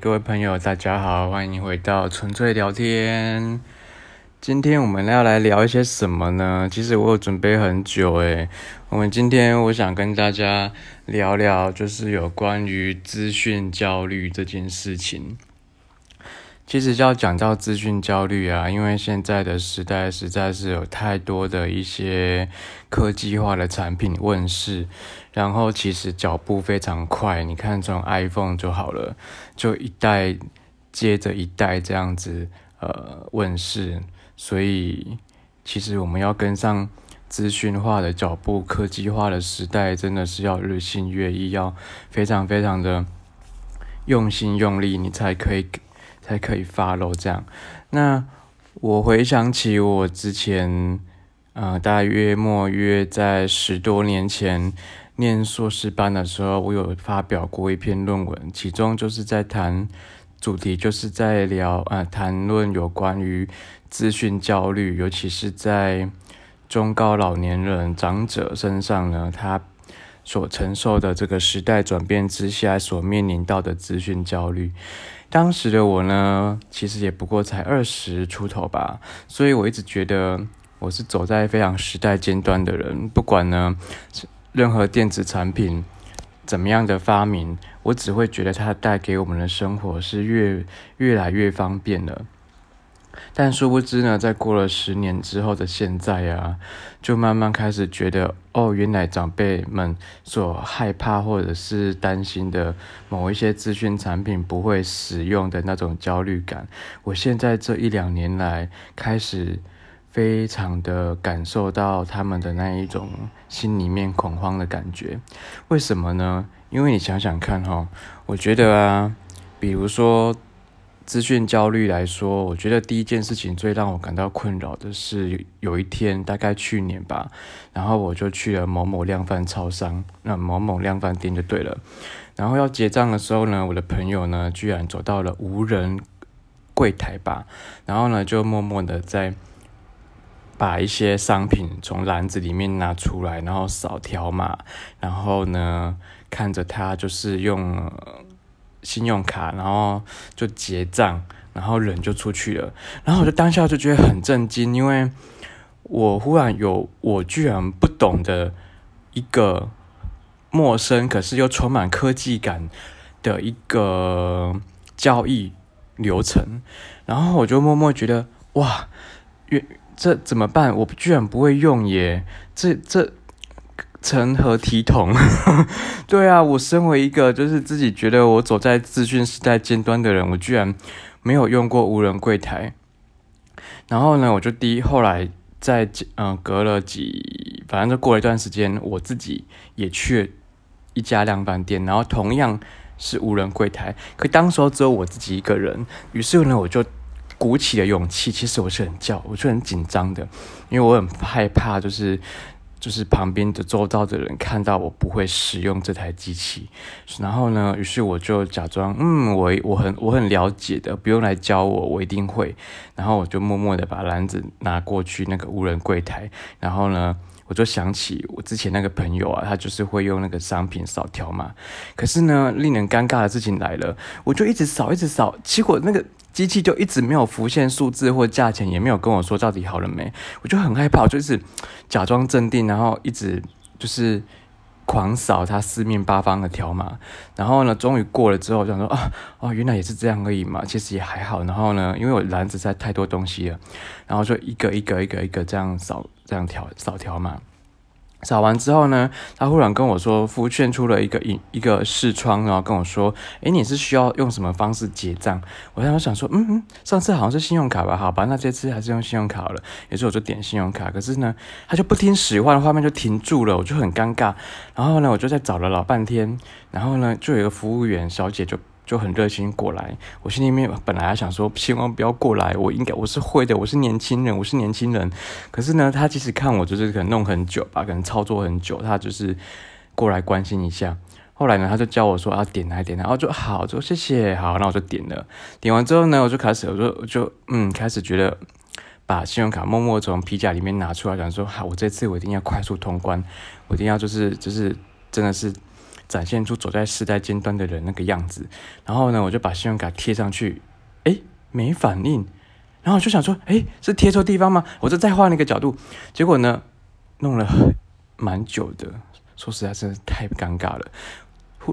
各位朋友，大家好，欢迎回到纯粹聊天。今天我们要来聊一些什么呢？其实我有准备很久诶。我们今天我想跟大家聊聊，就是有关于资讯焦虑这件事情。其实要讲到资讯焦虑啊，因为现在的时代实在是有太多的一些科技化的产品问世，然后其实脚步非常快。你看，从 iPhone 就好了，就一代接着一代这样子呃问世，所以其实我们要跟上资讯化的脚步、科技化的时代，真的是要日新月异，要非常非常的用心用力，你才可以。才可以发喽这样。那我回想起我之前，呃，大约莫约在十多年前念硕士班的时候，我有发表过一篇论文，其中就是在谈主题，就是在聊呃谈论有关于资讯焦虑，尤其是在中高老年人长者身上呢，他所承受的这个时代转变之下所面临到的资讯焦虑。当时的我呢，其实也不过才二十出头吧，所以我一直觉得我是走在非常时代尖端的人。不管呢，任何电子产品怎么样的发明，我只会觉得它带给我们的生活是越越来越方便了。但殊不知呢，在过了十年之后的现在啊，就慢慢开始觉得，哦，原来长辈们所害怕或者是担心的某一些资讯产品不会使用的那种焦虑感，我现在这一两年来开始非常的感受到他们的那一种心里面恐慌的感觉。为什么呢？因为你想想看哈，我觉得啊，比如说。资讯焦虑来说，我觉得第一件事情最让我感到困扰的是，有一天大概去年吧，然后我就去了某某量贩超商，那某某量贩店就对了。然后要结账的时候呢，我的朋友呢居然走到了无人柜台吧，然后呢就默默的在把一些商品从篮子里面拿出来，然后扫条码，然后呢看着他就是用。信用卡，然后就结账，然后人就出去了。然后我就当下就觉得很震惊，因为我忽然有我居然不懂的一个陌生，可是又充满科技感的一个交易流程。然后我就默默觉得，哇，这这怎么办？我居然不会用耶！这这。成何体统？对啊，我身为一个就是自己觉得我走在资讯时代尖端的人，我居然没有用过无人柜台。然后呢，我就第一后来在嗯隔了几，反正就过了一段时间，我自己也去一家量贩店，然后同样是无人柜台，可当时候只有我自己一个人。于是呢，我就鼓起了勇气。其实我是很叫，我是很紧张的，因为我很害怕，就是。就是旁边的周遭的人看到我不会使用这台机器，然后呢，于是我就假装，嗯，我我很我很了解的，不用来教我，我一定会。然后我就默默的把篮子拿过去那个无人柜台，然后呢，我就想起我之前那个朋友啊，他就是会用那个商品扫条码。可是呢，令人尴尬的事情来了，我就一直扫，一直扫，结果那个。机器就一直没有浮现数字或价钱，也没有跟我说到底好了没，我就很害怕，就是假装镇定，然后一直就是狂扫它四面八方的条码，然后呢，终于过了之后，想说啊，哦，原来也是这样而已嘛，其实也还好。然后呢，因为我篮子在太多东西了，然后就一个一个一个一个这样扫，这样条扫条码。扫完之后呢，他忽然跟我说，浮现出了一个一一个视窗，然后跟我说：“诶，你是需要用什么方式结账？”我当时想说：“嗯嗯，上次好像是信用卡吧？好吧，那这次还是用信用卡了。”于是我就点信用卡，可是呢，他就不听使唤，画面就停住了，我就很尴尬。然后呢，我就在找了老半天，然后呢，就有一个服务员小姐就。就很热心过来，我心里面本来想说，千万不要过来，我应该我是会的，我是年轻人，我是年轻人。可是呢，他即使看我就是可能弄很久吧，可能操作很久，他就是过来关心一下。后来呢，他就教我说要点来点来，然后就好，就谢谢，好，那我就点了。点完之后呢，我就开始，我就我就嗯，开始觉得把信用卡默默从皮夹里面拿出来，想说好，我这次我一定要快速通关，我一定要就是就是真的是。展现出走在时代尖端的人那个样子。然后呢，我就把信用卡贴上去，哎，没反应。然后我就想说，哎，是贴错地方吗？我就再换了一个角度，结果呢，弄了蛮久的。说实在，真的太尴尬了。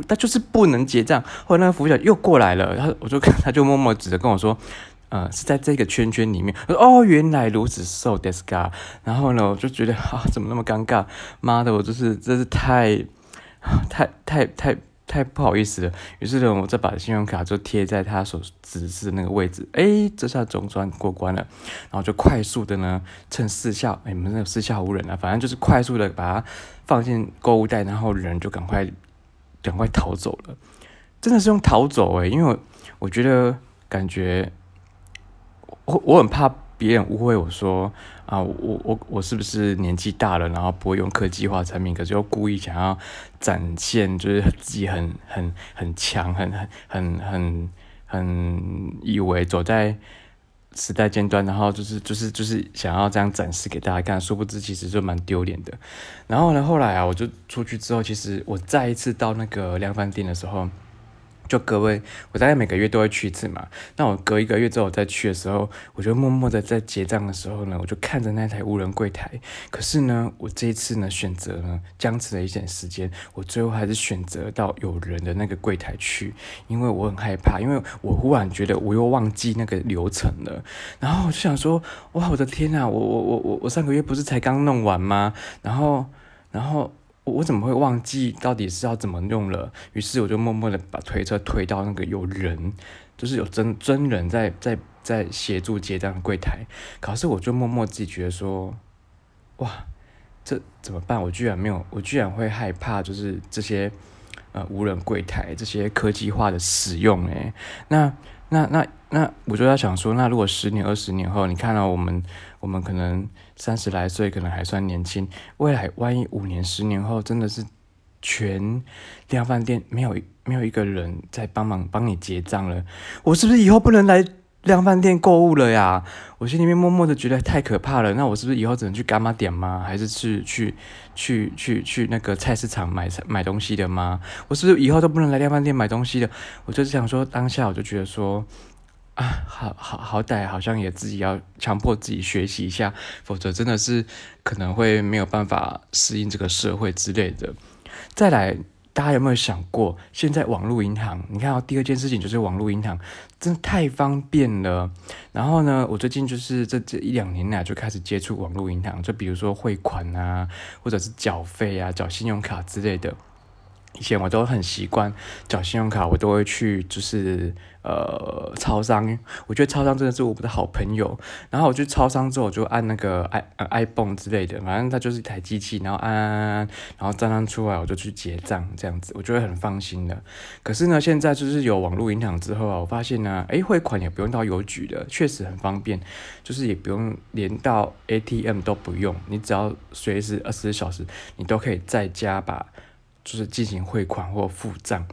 他就是不能结账。后来那个服务员又过来了，然后我就看，他就默默指着跟我说。呃，是在这个圈圈里面。哦，原来如此，so this guy。然后呢，我就觉得啊，怎么那么尴尬？妈的，我就是真是太 太太太太不好意思了。于是呢，我再把信用卡就贴在他所指示的那个位置。哎，这下总算过关了。然后就快速的呢，趁四下哎，没有四下无人啊，反正就是快速的把它放进购物袋，然后人就赶快赶快逃走了。真的是用逃走哎，因为我我觉得感觉。我我很怕别人误会我说啊，我我我是不是年纪大了，然后不会用科技化产品，可是又故意想要展现就是自己很很很强，很很很很很以为走在时代尖端，然后就是就是就是想要这样展示给大家看，殊不知其实就蛮丢脸的。然后呢，后来啊，我就出去之后，其实我再一次到那个量贩店的时候。就各位，我大概每个月都会去一次嘛。那我隔一个月之后再去的时候，我就默默的在结账的时候呢，我就看着那台无人柜台。可是呢，我这一次呢，选择呢，僵持了一点时间，我最后还是选择到有人的那个柜台去，因为我很害怕，因为我忽然觉得我又忘记那个流程了。然后我就想说，哇，我的天呐，我我我我我上个月不是才刚弄完吗？然后，然后。我我怎么会忘记到底是要怎么用了？于是我就默默的把推车推到那个有人，就是有真真人在在在协助结账的柜台。可是我就默默自己觉得说，哇，这怎么办？我居然没有，我居然会害怕，就是这些呃无人柜台这些科技化的使用诶，那那那那我就在想说，那如果十年二十年后，你看到我们。我们可能三十来岁，可能还算年轻。未来万一五年、十年后，真的是全量饭店没有没有一个人在帮忙帮你结账了，我是不是以后不能来量饭店购物了呀？我心里面默默的觉得太可怕了。那我是不是以后只能去干妈点吗？还是去去去去去那个菜市场买买东西的吗？我是不是以后都不能来量饭店买东西的？我就是想说，当下我就觉得说。啊，好好好歹好像也自己要强迫自己学习一下，否则真的是可能会没有办法适应这个社会之类的。再来，大家有没有想过，现在网络银行？你看到第二件事情就是网络银行真的太方便了。然后呢，我最近就是这这一两年来就开始接触网络银行，就比如说汇款啊，或者是缴费啊、缴信用卡之类的。以前我都很习惯缴信用卡，我都会去就是呃超商，我觉得超商真的是我们的好朋友。然后我去超商之后，我就按那个 i iPhone 之类的，反正它就是一台机器，然后按按按，然后账单出来我就去结账，这样子我觉得很放心的。可是呢，现在就是有网络银行之后啊，我发现呢，诶，汇款也不用到邮局的，确实很方便，就是也不用连到 ATM 都不用，你只要随时二十四小时，你都可以在家把。就是进行汇款或付账，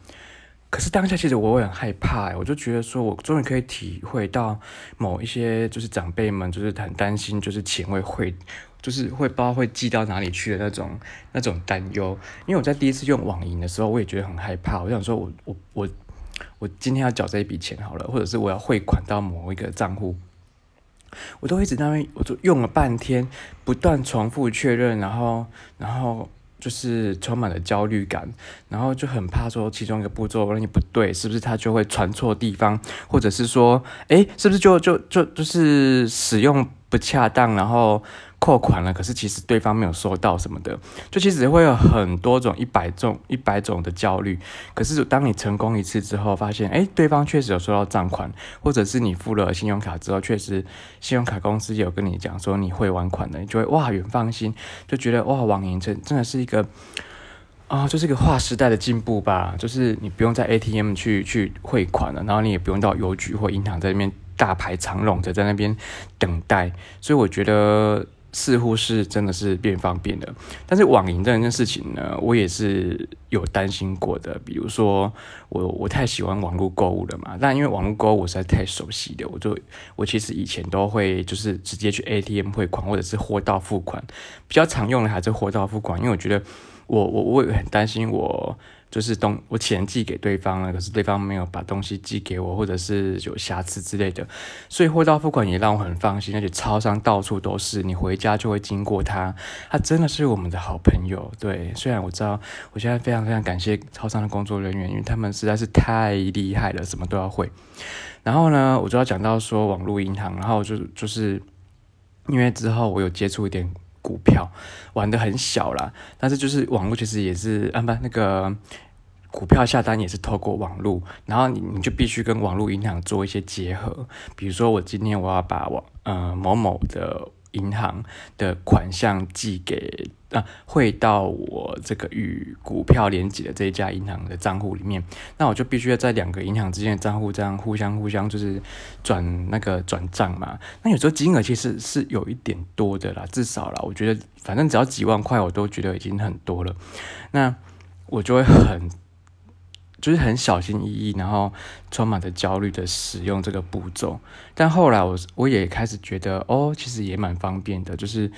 可是当下其实我会很害怕，我就觉得说我终于可以体会到某一些就是长辈们就是很担心，就是钱会汇，就是会不知道会寄到哪里去的那种那种担忧。因为我在第一次用网银的时候，我也觉得很害怕，我想说我我我我今天要缴这一笔钱好了，或者是我要汇款到某一个账户，我都一直那边，我就用了半天，不断重复确认，然后然后。就是充满了焦虑感，然后就很怕说其中一个步骤万一不对，是不是它就会传错地方，或者是说，哎，是不是就就就就是使用不恰当，然后。扣款了，可是其实对方没有收到什么的，就其实会有很多种一百种一百种的焦虑。可是当你成功一次之后，发现哎，对方确实有收到账款，或者是你付了信用卡之后，确实信用卡公司有跟你讲说你会完款的，你就会哇，很放心，就觉得哇，网银真真的是一个啊，就是一个划时代的进步吧。就是你不用在 ATM 去去汇款了，然后你也不用到邮局或银行在那边大排长龙的在那边等待，所以我觉得。似乎是真的是变方便的，但是网银这件事情呢，我也是有担心过的。比如说，我我太喜欢网络购物了嘛，但因为网络购物我实在太熟悉的，我就我其实以前都会就是直接去 ATM 汇款，或者是货到付款，比较常用的还是货到付款，因为我觉得我我我也很担心我就是东我钱寄给对方了，可是对方没有把东西寄给我，或者是有瑕疵之类的，所以货到付款也让我很放心。而且超商到处都是，你回家就会经过它，它真的是我们的好朋友。对，虽然我知道我现在非常非常感谢超商的工作人员，因为他们实在是太厉害了，什么都要会。然后呢，我就要讲到说网络银行，然后就就是因为之后我有接触一点。股票玩的很小啦，但是就是网络其实也是啊不那个股票下单也是透过网络，然后你你就必须跟网络银行做一些结合，比如说我今天我要把网呃某某的。银行的款项寄给啊，汇到我这个与股票连接的这一家银行的账户里面，那我就必须要在两个银行之间的账户这样互相互相就是转那个转账嘛。那有时候金额其实是有一点多的啦，至少啦，我觉得反正只要几万块，我都觉得已经很多了。那我就会很。就是很小心翼翼，然后充满着焦虑的使用这个步骤。但后来我我也开始觉得，哦，其实也蛮方便的。就是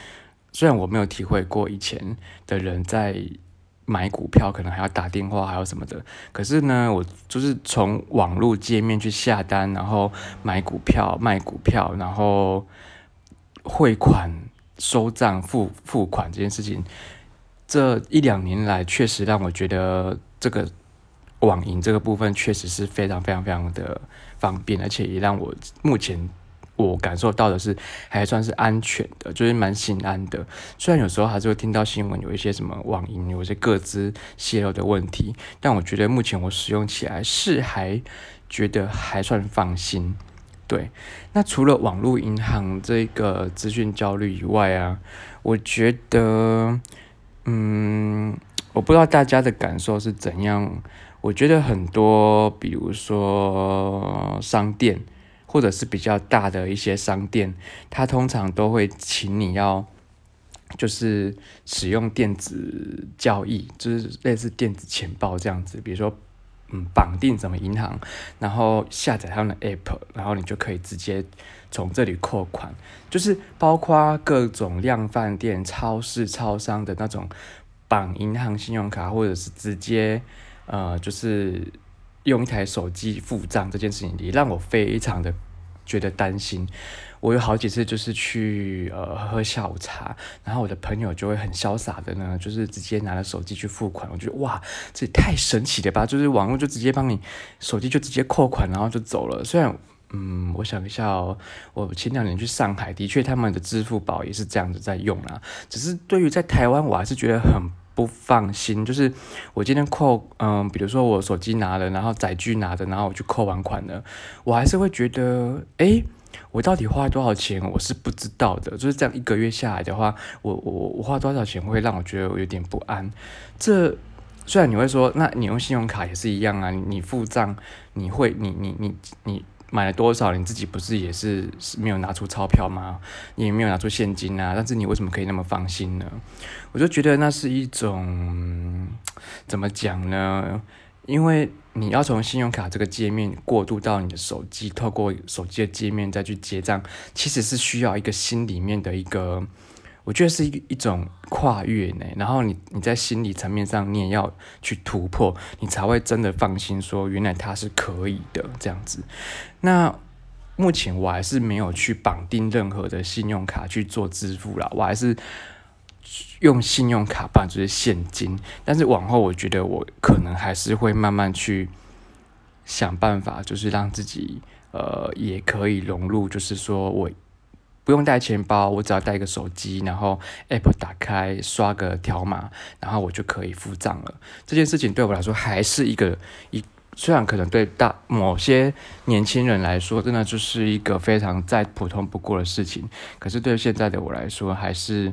虽然我没有体会过以前的人在买股票可能还要打电话，还有什么的，可是呢，我就是从网络界面去下单，然后买股票、卖股票，然后汇款、收账、付付款这件事情，这一两年来确实让我觉得这个。网银这个部分确实是非常非常非常的方便，而且也让我目前我感受到的是还算是安全的，就是蛮心安的。虽然有时候还是会听到新闻有一些什么网银有一些各自泄露的问题，但我觉得目前我使用起来是还觉得还算放心。对，那除了网络银行这个资讯焦虑以外啊，我觉得，嗯，我不知道大家的感受是怎样。我觉得很多，比如说商店，或者是比较大的一些商店，它通常都会请你要，就是使用电子交易，就是类似电子钱包这样子。比如说，嗯，绑定什么银行，然后下载他们的 app，然后你就可以直接从这里扣款。就是包括各种量贩店、超市、超商的那种绑银行信用卡，或者是直接。呃，就是用一台手机付账这件事情，也让我非常的觉得担心。我有好几次就是去呃喝下午茶，然后我的朋友就会很潇洒的呢，就是直接拿了手机去付款。我觉得哇，这也太神奇了吧！就是网络就直接帮你手机就直接扣款，然后就走了。虽然嗯，我想一下哦，我前两年去上海，的确他们的支付宝也是这样子在用啊。只是对于在台湾，我还是觉得很。不放心，就是我今天扣，嗯，比如说我手机拿了，然后载具拿着，然后我去扣完款了，我还是会觉得，哎，我到底花了多少钱，我是不知道的。就是这样一个月下来的话，我我我花多少钱会让我觉得我有点不安。这虽然你会说，那你用信用卡也是一样啊，你付账，你会，你你你你。买了多少？你自己不是也是没有拿出钞票吗？你也没有拿出现金啊？但是你为什么可以那么放心呢？我就觉得那是一种怎么讲呢？因为你要从信用卡这个界面过渡到你的手机，透过手机的界面再去结账，其实是需要一个心里面的一个。我觉得是一一种跨越呢，然后你你在心理层面上你也要去突破，你才会真的放心说原来它是可以的这样子。那目前我还是没有去绑定任何的信用卡去做支付啦，我还是用信用卡办就是现金。但是往后我觉得我可能还是会慢慢去想办法，就是让自己呃也可以融入，就是说我。不用带钱包，我只要带一个手机，然后 app 打开，刷个条码，然后我就可以付账了。这件事情对我来说还是一个一，虽然可能对大某些年轻人来说，真的就是一个非常再普通不过的事情，可是对现在的我来说，还是。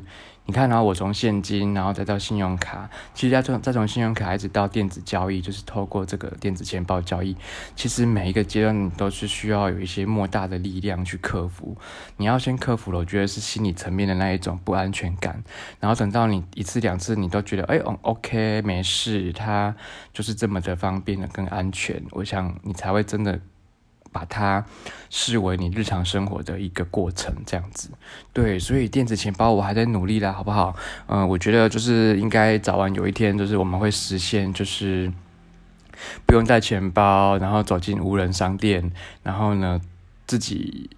你看，然后我从现金，然后再到信用卡，其实再从再从信用卡一直到电子交易，就是透过这个电子钱包交易。其实每一个阶段你都是需要有一些莫大的力量去克服。你要先克服了，我觉得是心理层面的那一种不安全感。然后等到你一次两次，你都觉得哎嗯 OK 没事，它就是这么的方便的更安全。我想你才会真的。把它视为你日常生活的一个过程，这样子，对，所以电子钱包我还在努力啦，好不好？嗯，我觉得就是应该早晚有一天，就是我们会实现，就是不用带钱包，然后走进无人商店，然后呢，自己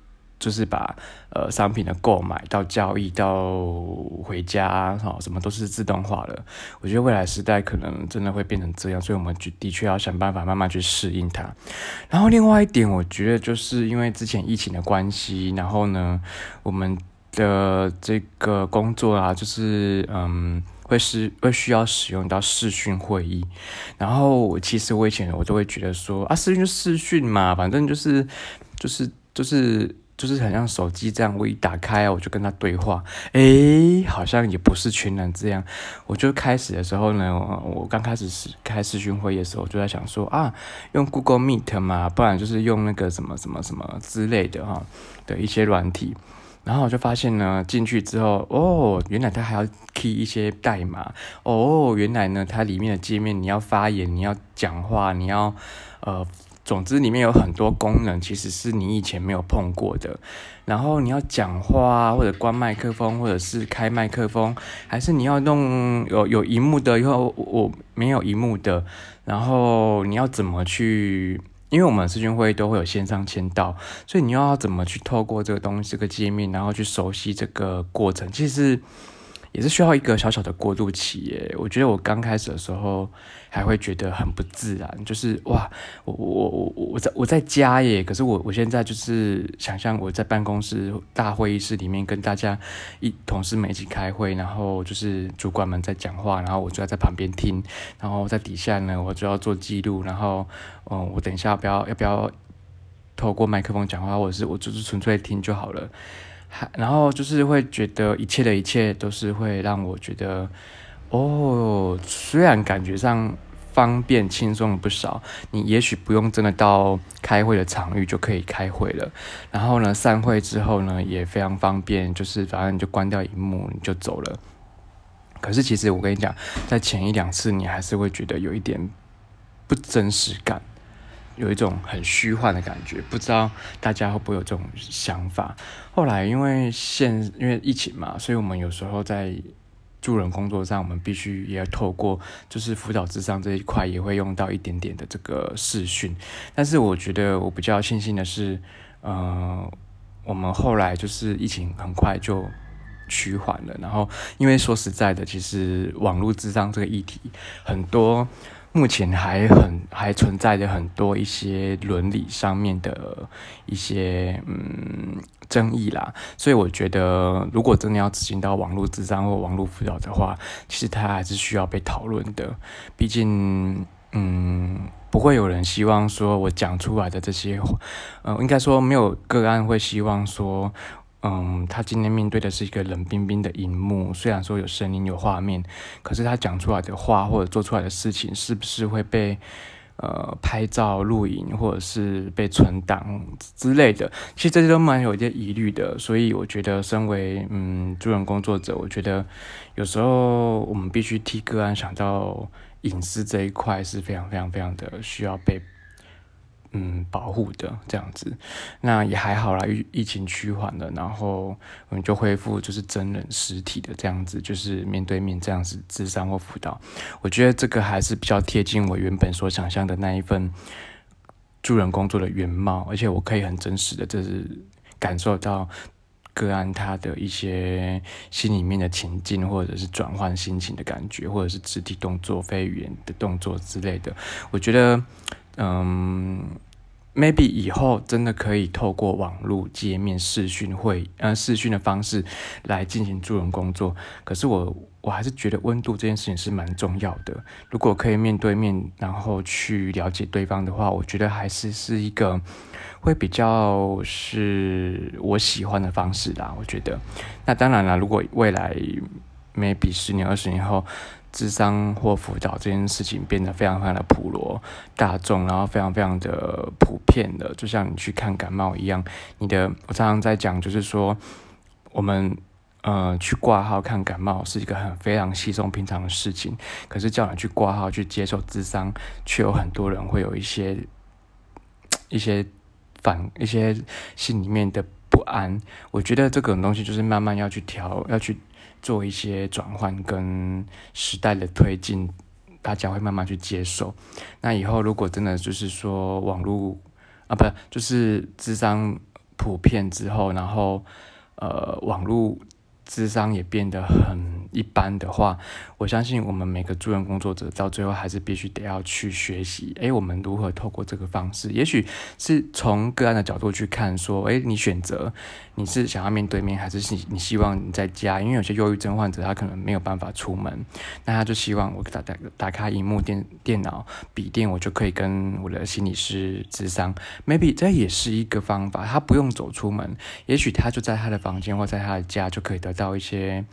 就是把呃商品的购买到交易到回家，哈，什么都是自动化了。我觉得未来时代可能真的会变成这样，所以我们就的确要想办法慢慢去适应它。然后另外一点，我觉得就是因为之前疫情的关系，然后呢，我们的这个工作啊，就是嗯。会是会需要使用到视讯会议，然后我其实我以前我都会觉得说啊，视讯就视讯嘛，反正就是就是就是就是很像手机这样，我一打开啊，我就跟他对话，诶，好像也不是全然这样。我就开始的时候呢，我刚开始是开视讯会议的时候，我就在想说啊，用 Google Meet 嘛，不然就是用那个什么什么什么之类的哈的一些软体。然后我就发现呢，进去之后，哦，原来它还要 key 一些代码，哦，原来呢，它里面的界面你要发言，你要讲话，你要，呃，总之里面有很多功能，其实是你以前没有碰过的。然后你要讲话，或者关麦克风，或者是开麦克风，还是你要弄有有荧幕的，以后我没有荧幕的，然后你要怎么去？因为我们视讯会都会有线上签到，所以你要怎么去透过这个东西、这个界面，然后去熟悉这个过程，其实。也是需要一个小小的过渡期耶。我觉得我刚开始的时候还会觉得很不自然，就是哇，我我我我我在我在家耶，可是我我现在就是想象我在办公室大会议室里面跟大家一同事们一起开会，然后就是主管们在讲话，然后我就要在旁边听，然后在底下呢我就要做记录，然后嗯，我等一下要不要要不要透过麦克风讲话，或者是我就是纯粹听就好了。然后就是会觉得一切的一切都是会让我觉得，哦，虽然感觉上方便轻松了不少，你也许不用真的到开会的场域就可以开会了。然后呢，散会之后呢也非常方便，就是反正你就关掉荧幕你就走了。可是其实我跟你讲，在前一两次你还是会觉得有一点不真实感。有一种很虚幻的感觉，不知道大家会不会有这种想法。后来因为现因为疫情嘛，所以我们有时候在助人工作上，我们必须也要透过就是辅导智商这一块，也会用到一点点的这个视讯。但是我觉得我比较庆幸的是，呃，我们后来就是疫情很快就趋缓了。然后因为说实在的，其实网络智商这个议题很多。目前还很还存在着很多一些伦理上面的一些嗯争议啦，所以我觉得如果真的要执行到网络智障或网络辅导的话，其实它还是需要被讨论的。毕竟，嗯，不会有人希望说我讲出来的这些话，呃，应该说没有个案会希望说。嗯，他今天面对的是一个冷冰冰的荧幕，虽然说有声音有画面，可是他讲出来的话或者做出来的事情，是不是会被呃拍照录影，或者是被存档之类的？其实这些都蛮有一些疑虑的。所以我觉得，身为嗯助人工作者，我觉得有时候我们必须替个案想到隐私这一块是非常非常非常的需要被。嗯，保护的这样子，那也还好啦。疫疫情趋缓了，然后我们就恢复就是真人实体的这样子，就是面对面这样子智商或辅导。我觉得这个还是比较贴近我原本所想象的那一份助人工作的原貌，而且我可以很真实的，就是感受到个案他的一些心里面的情境，或者是转换心情的感觉，或者是肢体动作、非语言的动作之类的。我觉得。嗯，maybe 以后真的可以透过网络界面视讯会，呃，视讯的方式来进行助人工作。可是我我还是觉得温度这件事情是蛮重要的。如果可以面对面，然后去了解对方的话，我觉得还是是一个会比较是我喜欢的方式啦。我觉得，那当然了，如果未来 maybe 十年、二十年后。智商或辅导这件事情变得非常非常的普罗大众，然后非常非常的普遍的，就像你去看感冒一样。你的我常常在讲，就是说我们呃去挂号看感冒是一个很非常稀松平常的事情，可是叫你去挂号去接受智商，却有很多人会有一些一些反一些心里面的不安。我觉得这种东西就是慢慢要去调，要去。做一些转换跟时代的推进大家会慢慢去接受。那以后如果真的就是说网络啊，不就是智商普遍之后，然后呃网络。智商也变得很一般的话，我相信我们每个助人工作者到最后还是必须得要去学习。诶，我们如何透过这个方式？也许是从个案的角度去看，说，诶，你选择你是想要面对面，还是你你希望你在家？因为有些忧郁症患者他可能没有办法出门，那他就希望我打打打开荧幕电电脑笔电，我就可以跟我的心理师智商。Maybe 这也是一个方法，他不用走出门，也许他就在他的房间或在他的家就可以得到。一些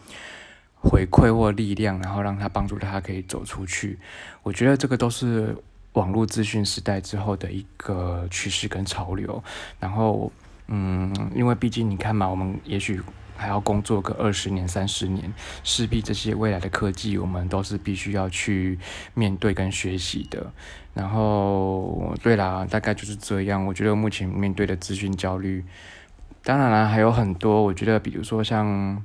回馈或力量，然后让他帮助他可以走出去。我觉得这个都是网络资讯时代之后的一个趋势跟潮流。然后，嗯，因为毕竟你看嘛，我们也许还要工作个二十年、三十年，势必这些未来的科技，我们都是必须要去面对跟学习的。然后，对啦，大概就是这样。我觉得目前面对的资讯焦虑，当然了，还有很多。我觉得，比如说像。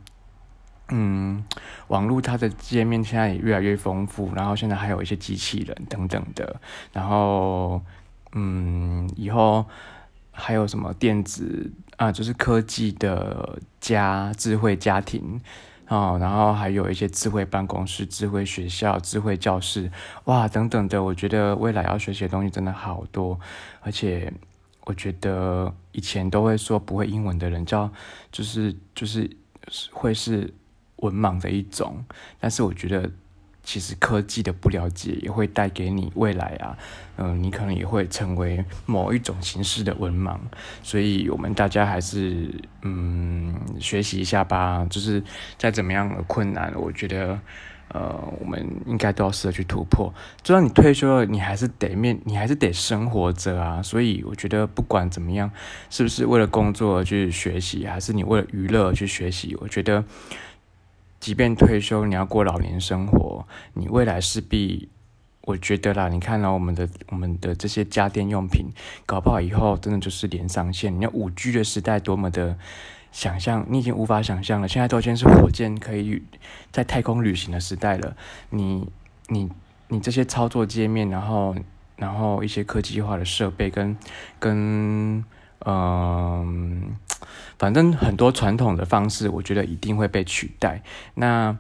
嗯，网络它的界面现在也越来越丰富，然后现在还有一些机器人等等的，然后嗯，以后还有什么电子啊，就是科技的家、智慧家庭啊，然后还有一些智慧办公室、智慧学校、智慧教室，哇，等等的，我觉得未来要学习的东西真的好多，而且我觉得以前都会说不会英文的人叫就是就是会是。文盲的一种，但是我觉得，其实科技的不了解也会带给你未来啊，嗯，你可能也会成为某一种形式的文盲，所以我们大家还是嗯学习一下吧，就是再怎么样的困难，我觉得呃我们应该都要试着去突破。就算你退休了，你还是得面，你还是得生活着啊，所以我觉得不管怎么样，是不是为了工作而去学习，还是你为了娱乐而去学习，我觉得。即便退休，你要过老年生活，你未来势必，我觉得啦，你看到我们的我们的这些家电用品，搞不好以后真的就是连上线。你看五 G 的时代多么的想象，你已经无法想象了。现在都已经是火箭可以在太空旅行的时代了。你你你这些操作界面，然后然后一些科技化的设备跟跟嗯。反正很多传统的方式，我觉得一定会被取代。那，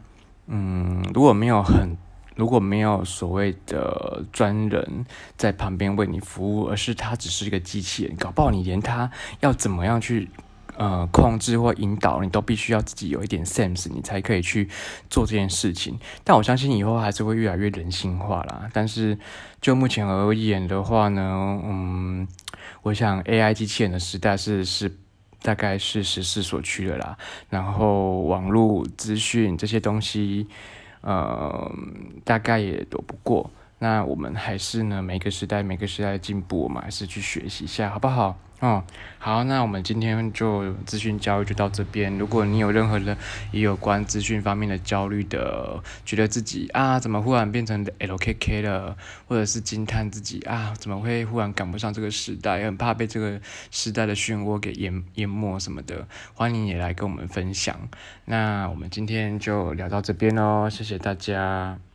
嗯，如果没有很，如果没有所谓的专人在旁边为你服务，而是他只是一个机器人，搞不好你连他要怎么样去呃控制或引导，你都必须要自己有一点 sense，你才可以去做这件事情。但我相信以后还是会越来越人性化啦。但是就目前而言的话呢，嗯，我想 AI 机器人的时代是是。大概是时势所趋的啦，然后网络资讯这些东西，呃，大概也躲不过。那我们还是呢，每个时代每个时代的进步，我们还是去学习一下，好不好？哦，好，那我们今天就资讯教育就到这边。如果你有任何的也有关资讯方面的焦虑的，觉得自己啊怎么忽然变成 LKK 了，或者是惊叹自己啊怎么会忽然赶不上这个时代，很怕被这个时代的漩涡给淹淹没什么的，欢迎也来跟我们分享。那我们今天就聊到这边喽，谢谢大家。